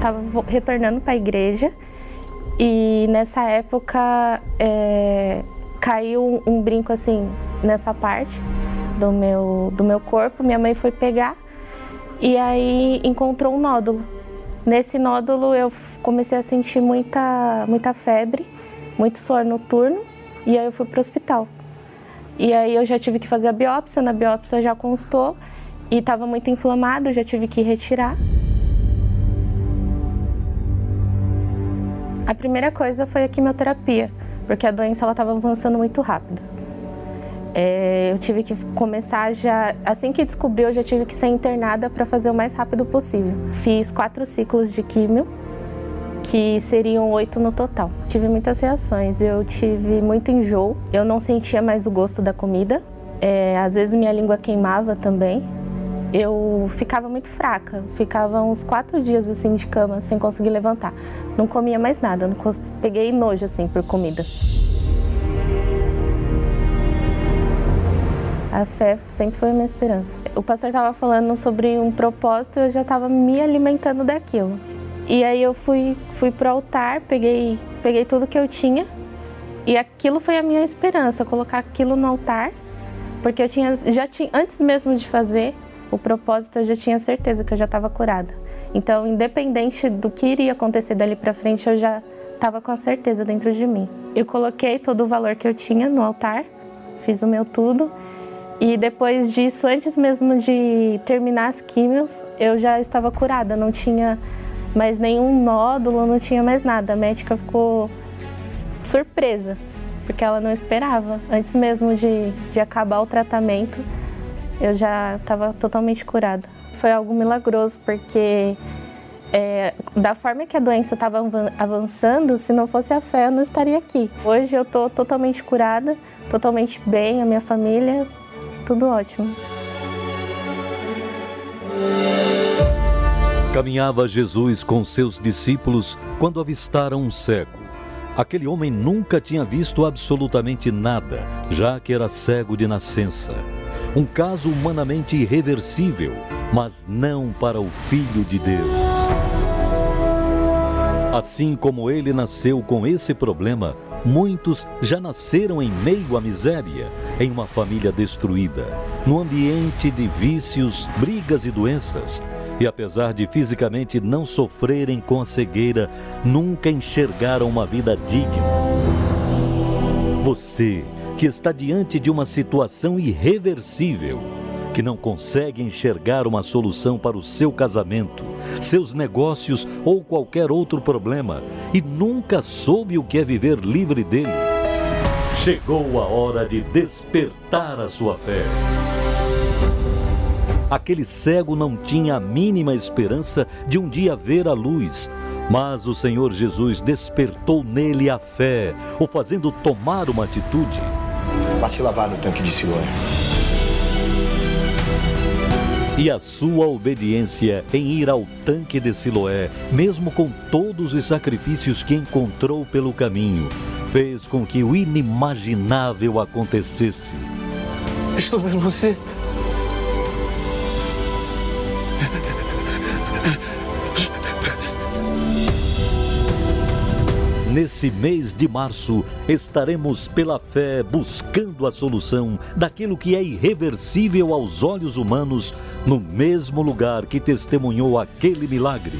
Tava retornando para a igreja e nessa época é, caiu um, brinco assim nessa parte do meu, do meu corpo. Minha mãe foi pegar e aí encontrou um nódulo. Nesse nódulo eu comecei a sentir muita, muita febre, muito suor noturno e aí eu fui para o hospital. E aí eu já tive que fazer a biópsia, na biópsia já constou e estava muito inflamado, já tive que retirar. A primeira coisa foi a quimioterapia, porque a doença ela estava avançando muito rápido. É, eu tive que começar já, assim que descobri, eu já tive que ser internada para fazer o mais rápido possível. Fiz quatro ciclos de químio que seriam oito no total. Tive muitas reações, eu tive muito enjoo, eu não sentia mais o gosto da comida, é, às vezes minha língua queimava também, eu ficava muito fraca. Ficava uns quatro dias assim de cama sem conseguir levantar. Não comia mais nada, não peguei nojo assim por comida. A fé sempre foi a minha esperança. O pastor estava falando sobre um propósito e eu já estava me alimentando daquilo. E aí eu fui, fui para o altar, peguei, peguei tudo que eu tinha e aquilo foi a minha esperança, colocar aquilo no altar, porque eu tinha, já tinha, antes mesmo de fazer o propósito, eu já tinha certeza que eu já estava curada. Então, independente do que iria acontecer dali para frente, eu já estava com a certeza dentro de mim. Eu coloquei todo o valor que eu tinha no altar, fiz o meu tudo e depois disso, antes mesmo de terminar as químios, eu já estava curada, não tinha mais nenhum nódulo, não tinha mais nada. A médica ficou surpresa, porque ela não esperava. Antes mesmo de, de acabar o tratamento, eu já estava totalmente curada. Foi algo milagroso, porque é, da forma que a doença estava avançando, se não fosse a fé, eu não estaria aqui. Hoje eu estou totalmente curada, totalmente bem, a minha família, tudo ótimo. Caminhava Jesus com seus discípulos quando avistaram um cego. Aquele homem nunca tinha visto absolutamente nada, já que era cego de nascença. Um caso humanamente irreversível, mas não para o Filho de Deus. Assim como ele nasceu com esse problema, Muitos já nasceram em meio à miséria, em uma família destruída, no ambiente de vícios, brigas e doenças. E apesar de fisicamente não sofrerem com a cegueira, nunca enxergaram uma vida digna. Você, que está diante de uma situação irreversível, que não consegue enxergar uma solução para o seu casamento, seus negócios ou qualquer outro problema e nunca soube o que é viver livre dele. Chegou a hora de despertar a sua fé. Aquele cego não tinha a mínima esperança de um dia ver a luz, mas o Senhor Jesus despertou nele a fé, o fazendo tomar uma atitude. Vá se lavar no tanque de Siloé e a sua obediência em ir ao tanque de Siloé, mesmo com todos os sacrifícios que encontrou pelo caminho, fez com que o inimaginável acontecesse. Estou vendo você. Nesse mês de março, estaremos pela fé buscando a solução daquilo que é irreversível aos olhos humanos, no mesmo lugar que testemunhou aquele milagre.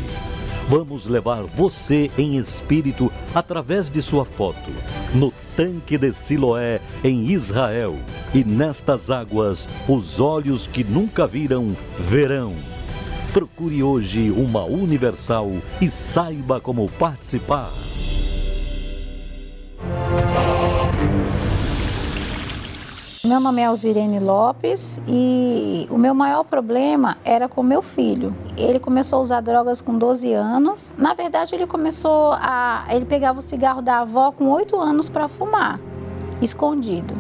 Vamos levar você em espírito através de sua foto, no tanque de Siloé, em Israel. E nestas águas, os olhos que nunca viram, verão. Procure hoje uma Universal e saiba como participar. Meu nome é Alzirene Lopes e o meu maior problema era com meu filho. Ele começou a usar drogas com 12 anos. Na verdade, ele começou a. Ele pegava o cigarro da avó com 8 anos para fumar, escondido.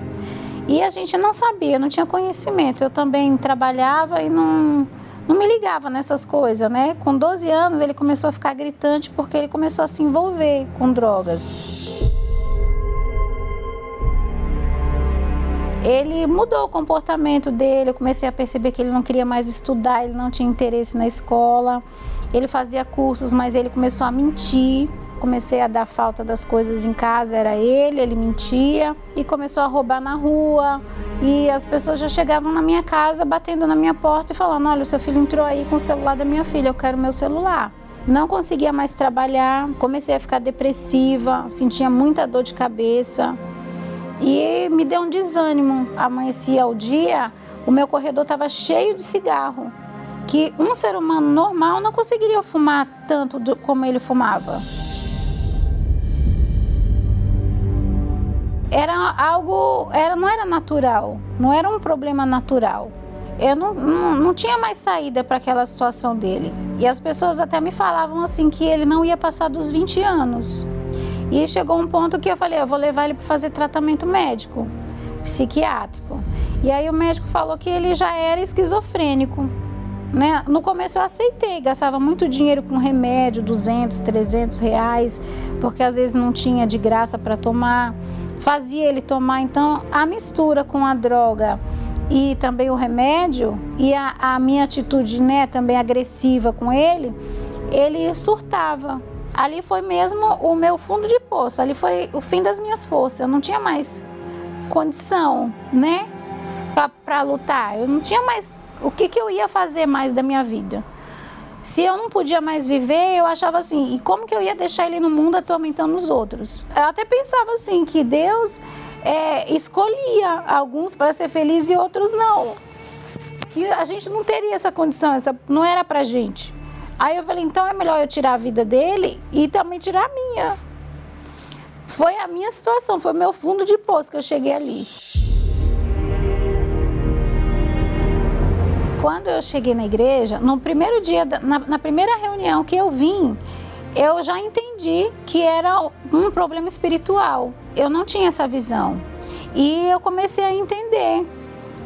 E a gente não sabia, não tinha conhecimento. Eu também trabalhava e não, não me ligava nessas coisas, né? Com 12 anos, ele começou a ficar gritante porque ele começou a se envolver com drogas. Ele mudou o comportamento dele. Eu comecei a perceber que ele não queria mais estudar, ele não tinha interesse na escola. Ele fazia cursos, mas ele começou a mentir. Comecei a dar falta das coisas em casa, era ele, ele mentia e começou a roubar na rua. E as pessoas já chegavam na minha casa, batendo na minha porta e falando: Olha, o seu filho entrou aí com o celular da minha filha, eu quero meu celular. Não conseguia mais trabalhar, comecei a ficar depressiva, sentia muita dor de cabeça, e me deu um desânimo. Amanhecia o dia, o meu corredor estava cheio de cigarro, que um ser humano normal não conseguiria fumar tanto do, como ele fumava. Era algo, era, não era natural, não era um problema natural. Eu não, não, não tinha mais saída para aquela situação dele. E as pessoas até me falavam assim que ele não ia passar dos 20 anos. E chegou um ponto que eu falei, eu vou levar ele para fazer tratamento médico, psiquiátrico. E aí o médico falou que ele já era esquizofrênico. Né? No começo eu aceitei, gastava muito dinheiro com remédio, 200, 300 reais, porque às vezes não tinha de graça para tomar. Fazia ele tomar, então a mistura com a droga e também o remédio e a, a minha atitude, né, também agressiva com ele, ele surtava. Ali foi mesmo o meu fundo de poço, ali foi o fim das minhas forças. Eu não tinha mais condição, né, para lutar. Eu não tinha mais o que, que eu ia fazer mais da minha vida. Se eu não podia mais viver, eu achava assim, e como que eu ia deixar ele no mundo atormentando os outros? Eu até pensava assim, que Deus é, escolhia alguns para ser feliz e outros não. Que a gente não teria essa condição, essa não era pra gente. Aí eu falei, então é melhor eu tirar a vida dele e também tirar a minha. Foi a minha situação, foi meu fundo de poço que eu cheguei ali. Quando eu cheguei na igreja, no primeiro dia, na, na primeira reunião que eu vim, eu já entendi que era um problema espiritual. Eu não tinha essa visão. E eu comecei a entender.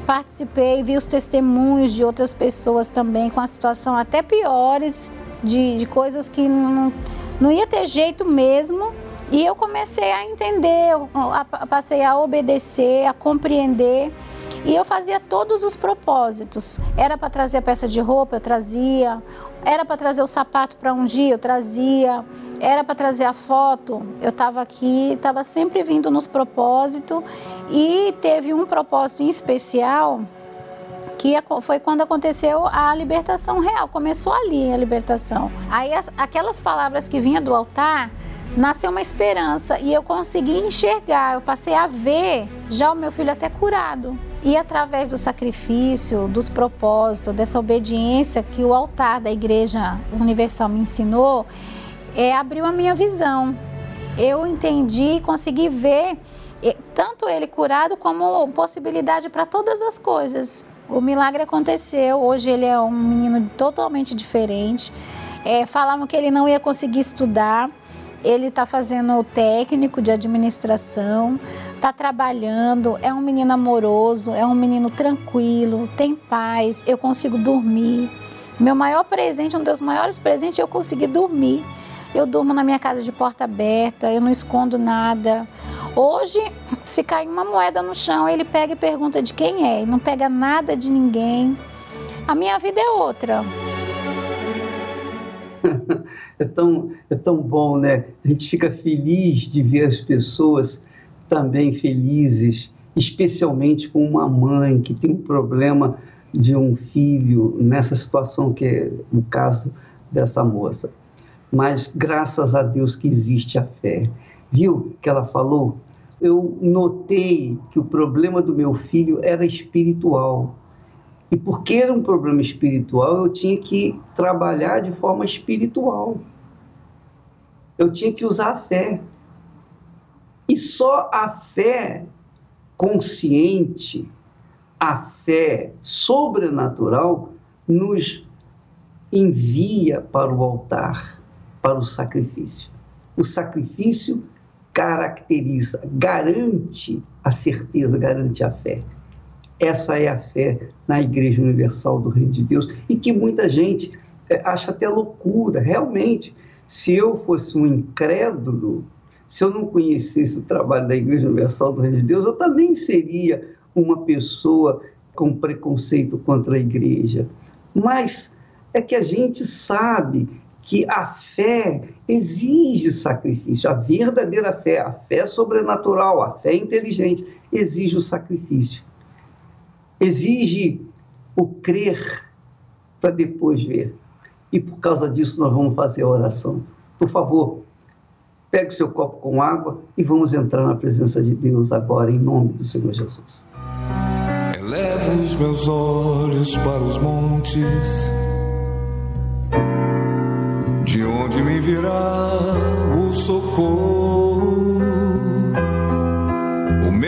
Participei, vi os testemunhos de outras pessoas também com a situação até piores, de, de coisas que não, não ia ter jeito mesmo. E eu comecei a entender, eu, passei a obedecer, a compreender. E eu fazia todos os propósitos. Era para trazer a peça de roupa, eu trazia. Era para trazer o sapato para um dia, eu trazia. Era para trazer a foto, eu estava aqui, estava sempre vindo nos propósitos. E teve um propósito em especial que foi quando aconteceu a libertação real. Começou ali a libertação. Aí as, aquelas palavras que vinha do altar nasceu uma esperança e eu consegui enxergar, eu passei a ver já o meu filho até curado. E através do sacrifício, dos propósitos, dessa obediência que o altar da Igreja Universal me ensinou, é, abriu a minha visão. Eu entendi e consegui ver tanto ele curado como possibilidade para todas as coisas. O milagre aconteceu, hoje ele é um menino totalmente diferente. É, falavam que ele não ia conseguir estudar, ele está fazendo o técnico de administração, está trabalhando, é um menino amoroso, é um menino tranquilo, tem paz, eu consigo dormir. Meu maior presente, um dos maiores presentes, eu consegui dormir. Eu durmo na minha casa de porta aberta, eu não escondo nada. Hoje, se cair uma moeda no chão, ele pega e pergunta de quem é, ele não pega nada de ninguém. A minha vida é outra. é tão, é tão bom, né? A gente fica feliz de ver as pessoas também felizes, especialmente com uma mãe que tem um problema de um filho nessa situação que é o caso dessa moça. Mas graças a Deus que existe a fé. Viu que ela falou? Eu notei que o problema do meu filho era espiritual. E porque era um problema espiritual, eu tinha que trabalhar de forma espiritual. Eu tinha que usar a fé. E só a fé consciente, a fé sobrenatural, nos envia para o altar, para o sacrifício. O sacrifício caracteriza, garante a certeza, garante a fé. Essa é a fé na Igreja Universal do Reino de Deus e que muita gente é, acha até loucura. Realmente, se eu fosse um incrédulo, se eu não conhecesse o trabalho da Igreja Universal do Reino de Deus, eu também seria uma pessoa com preconceito contra a igreja. Mas é que a gente sabe que a fé exige sacrifício. A verdadeira fé, a fé sobrenatural, a fé inteligente, exige o sacrifício exige o crer para depois ver. E por causa disso nós vamos fazer a oração. Por favor, pegue o seu copo com água e vamos entrar na presença de Deus agora, em nome do Senhor Jesus. Elevo os meus olhos para os montes, de onde me virá o socorro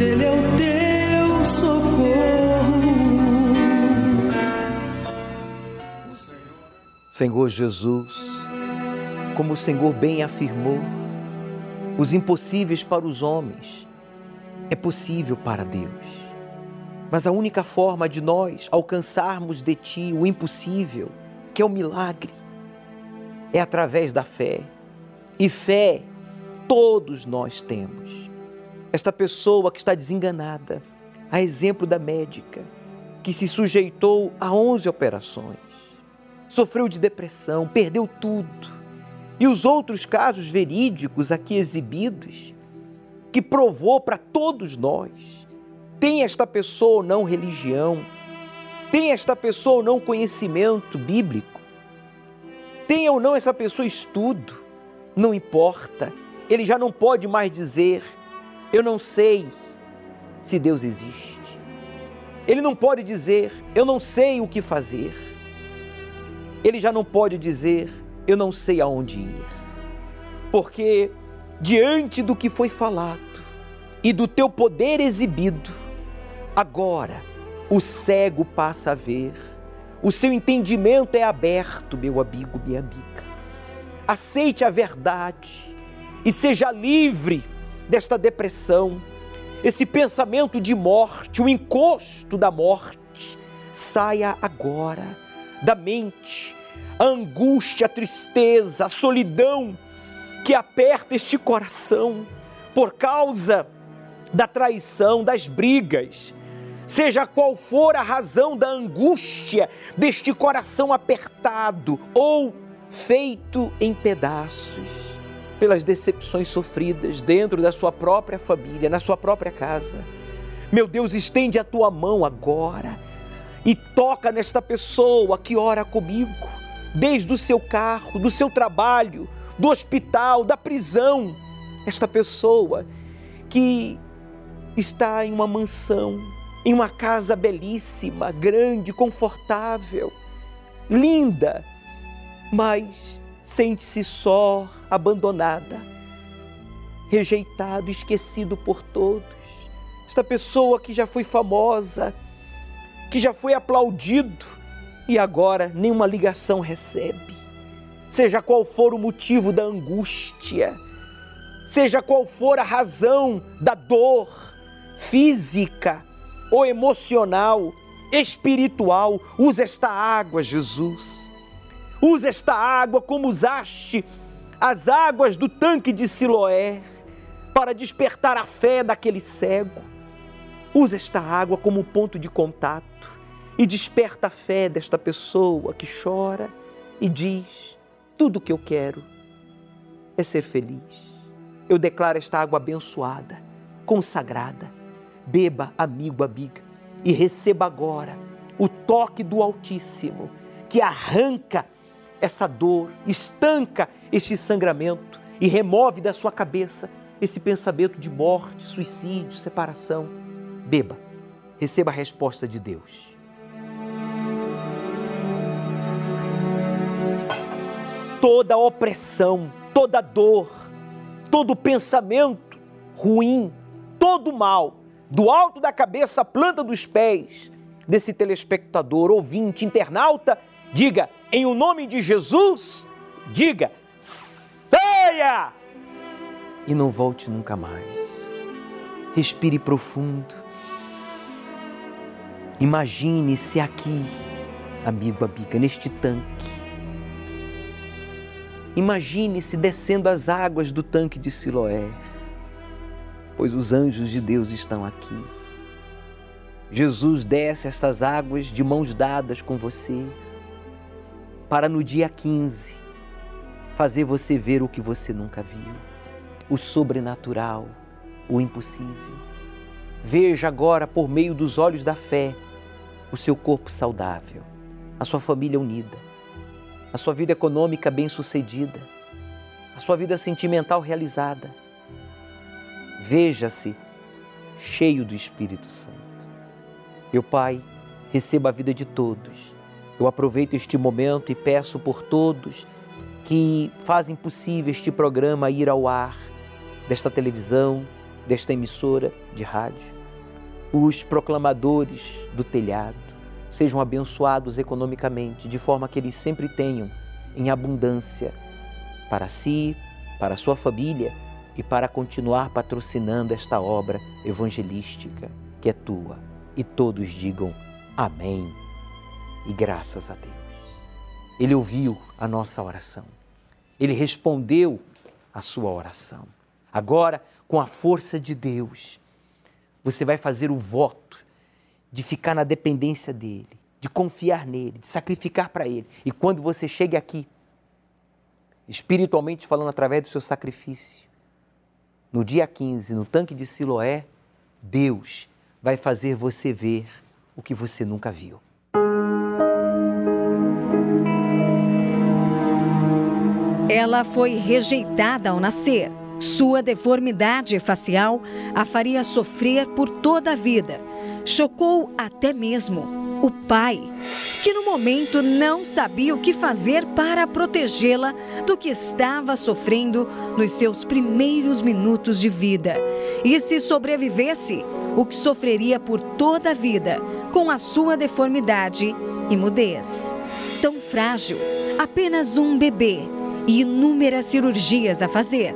Ele é o teu socorro. Senhor Jesus, como o Senhor bem afirmou, os impossíveis para os homens é possível para Deus. Mas a única forma de nós alcançarmos de Ti o impossível, que é o milagre, é através da fé. E fé todos nós temos. Esta pessoa que está desenganada, a exemplo da médica, que se sujeitou a 11 operações, sofreu de depressão, perdeu tudo. E os outros casos verídicos aqui exibidos, que provou para todos nós, tem esta pessoa ou não religião, tem esta pessoa ou não conhecimento bíblico, tem ou não essa pessoa estudo, não importa, ele já não pode mais dizer, eu não sei se Deus existe. Ele não pode dizer, eu não sei o que fazer. Ele já não pode dizer, eu não sei aonde ir. Porque diante do que foi falado e do teu poder exibido, agora o cego passa a ver, o seu entendimento é aberto, meu amigo, minha amiga. Aceite a verdade e seja livre desta depressão, esse pensamento de morte, o encosto da morte. Saia agora da mente a angústia, a tristeza, a solidão que aperta este coração por causa da traição, das brigas, seja qual for a razão da angústia deste coração apertado ou feito em pedaços pelas decepções sofridas dentro da sua própria família, na sua própria casa. Meu Deus, estende a tua mão agora e toca nesta pessoa que ora comigo, desde o seu carro, do seu trabalho, do hospital, da prisão. Esta pessoa que está em uma mansão, em uma casa belíssima, grande, confortável, linda, mas sente-se só, abandonada, rejeitado, esquecido por todos. Esta pessoa que já foi famosa, que já foi aplaudido e agora nenhuma ligação recebe. Seja qual for o motivo da angústia, seja qual for a razão da dor física ou emocional, espiritual, usa esta água, Jesus. Usa esta água como usaste as águas do tanque de Siloé para despertar a fé daquele cego. Usa esta água como ponto de contato e desperta a fé desta pessoa que chora e diz: Tudo o que eu quero é ser feliz. Eu declaro esta água abençoada, consagrada. Beba, amigo, amiga, e receba agora o toque do Altíssimo que arranca essa dor, estanca este sangramento e remove da sua cabeça esse pensamento de morte, suicídio, separação. Beba, receba a resposta de Deus. Toda opressão, toda dor, todo pensamento ruim, todo mal, do alto da cabeça à planta dos pés desse telespectador, ouvinte, internauta, diga, em o nome de Jesus, diga, saia! E não volte nunca mais. Respire profundo. Imagine-se aqui, amigo, amiga, neste tanque. Imagine-se descendo as águas do tanque de Siloé, pois os anjos de Deus estão aqui. Jesus desce estas águas de mãos dadas com você, para no dia 15 fazer você ver o que você nunca viu, o sobrenatural, o impossível. Veja agora, por meio dos olhos da fé, o seu corpo saudável, a sua família unida, a sua vida econômica bem-sucedida, a sua vida sentimental realizada. Veja-se cheio do Espírito Santo. Meu Pai, receba a vida de todos. Eu aproveito este momento e peço por todos que fazem possível este programa ir ao ar, desta televisão, desta emissora de rádio, os proclamadores do telhado, sejam abençoados economicamente, de forma que eles sempre tenham em abundância para si, para sua família e para continuar patrocinando esta obra evangelística que é tua. E todos digam amém e graças a Deus. Ele ouviu a nossa oração. Ele respondeu a sua oração. Agora, com a força de Deus, você vai fazer o voto de ficar na dependência dele, de confiar nele, de sacrificar para ele. E quando você chega aqui, espiritualmente falando através do seu sacrifício, no dia 15, no tanque de Siloé, Deus vai fazer você ver o que você nunca viu. Ela foi rejeitada ao nascer. Sua deformidade facial a faria sofrer por toda a vida. Chocou até mesmo o pai, que no momento não sabia o que fazer para protegê-la do que estava sofrendo nos seus primeiros minutos de vida. E se sobrevivesse, o que sofreria por toda a vida com a sua deformidade e mudez. Tão frágil, apenas um bebê e inúmeras cirurgias a fazer.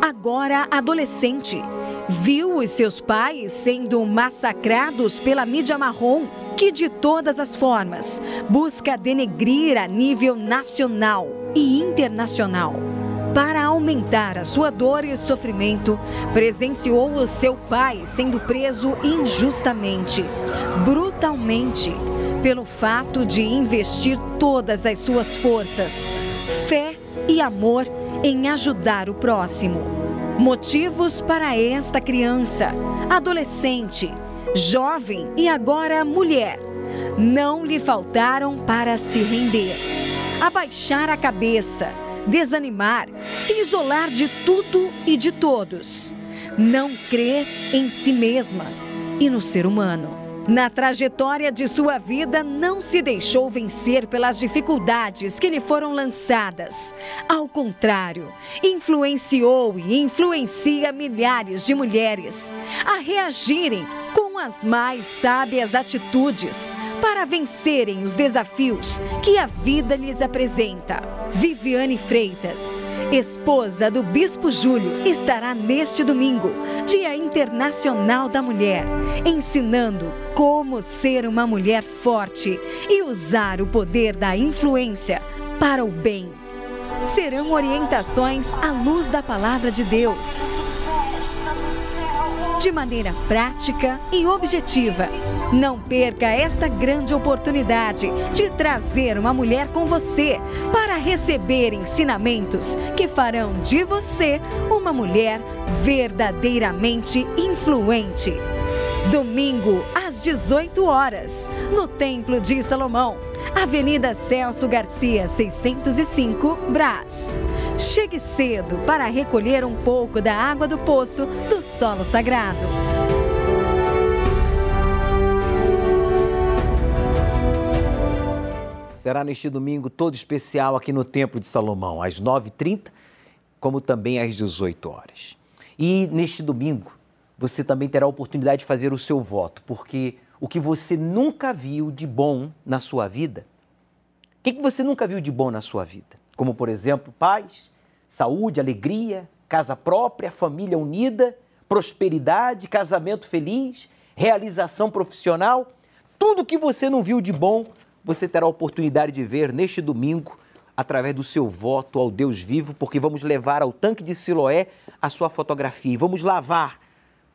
Agora adolescente, viu os seus pais sendo massacrados pela mídia marrom, que de todas as formas busca denegrir a nível nacional e internacional. Para aumentar a sua dor e sofrimento, presenciou o seu pai sendo preso injustamente, brutalmente, pelo fato de investir todas as suas forças, fé e amor em ajudar o próximo. Motivos para esta criança, adolescente, jovem e agora mulher, não lhe faltaram para se render, abaixar a cabeça, desanimar, se isolar de tudo e de todos, não crer em si mesma e no ser humano. Na trajetória de sua vida, não se deixou vencer pelas dificuldades que lhe foram lançadas. Ao contrário, influenciou e influencia milhares de mulheres a reagirem com as mais sábias atitudes para vencerem os desafios que a vida lhes apresenta. Viviane Freitas, esposa do Bispo Júlio, estará neste domingo, Dia Internacional da Mulher, ensinando como ser uma mulher forte e usar o poder da influência para o bem. Serão orientações à luz da palavra de Deus de maneira prática e objetiva. Não perca esta grande oportunidade de trazer uma mulher com você para receber ensinamentos que farão de você uma mulher verdadeiramente influente. Domingo, às 18 horas, no Templo de Salomão, Avenida Celso Garcia, 605, Brás. Chegue cedo para recolher um pouco da água do poço do solo sagrado. Será neste domingo todo especial aqui no Templo de Salomão, às 9h30, como também às 18 horas. E neste domingo, você também terá a oportunidade de fazer o seu voto, porque o que você nunca viu de bom na sua vida, o que você nunca viu de bom na sua vida? Como por exemplo, paz, saúde, alegria, casa própria, família unida, prosperidade, casamento feliz, realização profissional. Tudo que você não viu de bom, você terá a oportunidade de ver neste domingo através do seu voto ao Deus vivo, porque vamos levar ao tanque de Siloé a sua fotografia, vamos lavar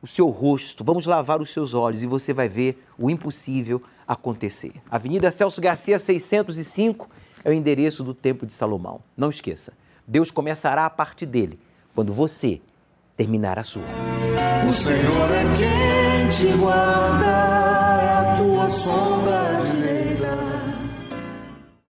o seu rosto, vamos lavar os seus olhos e você vai ver o impossível acontecer. Avenida Celso Garcia 605 é o endereço do Templo de Salomão. Não esqueça, Deus começará a parte dele quando você terminar a sua. O Senhor é quem te guarda, é a tua sombra de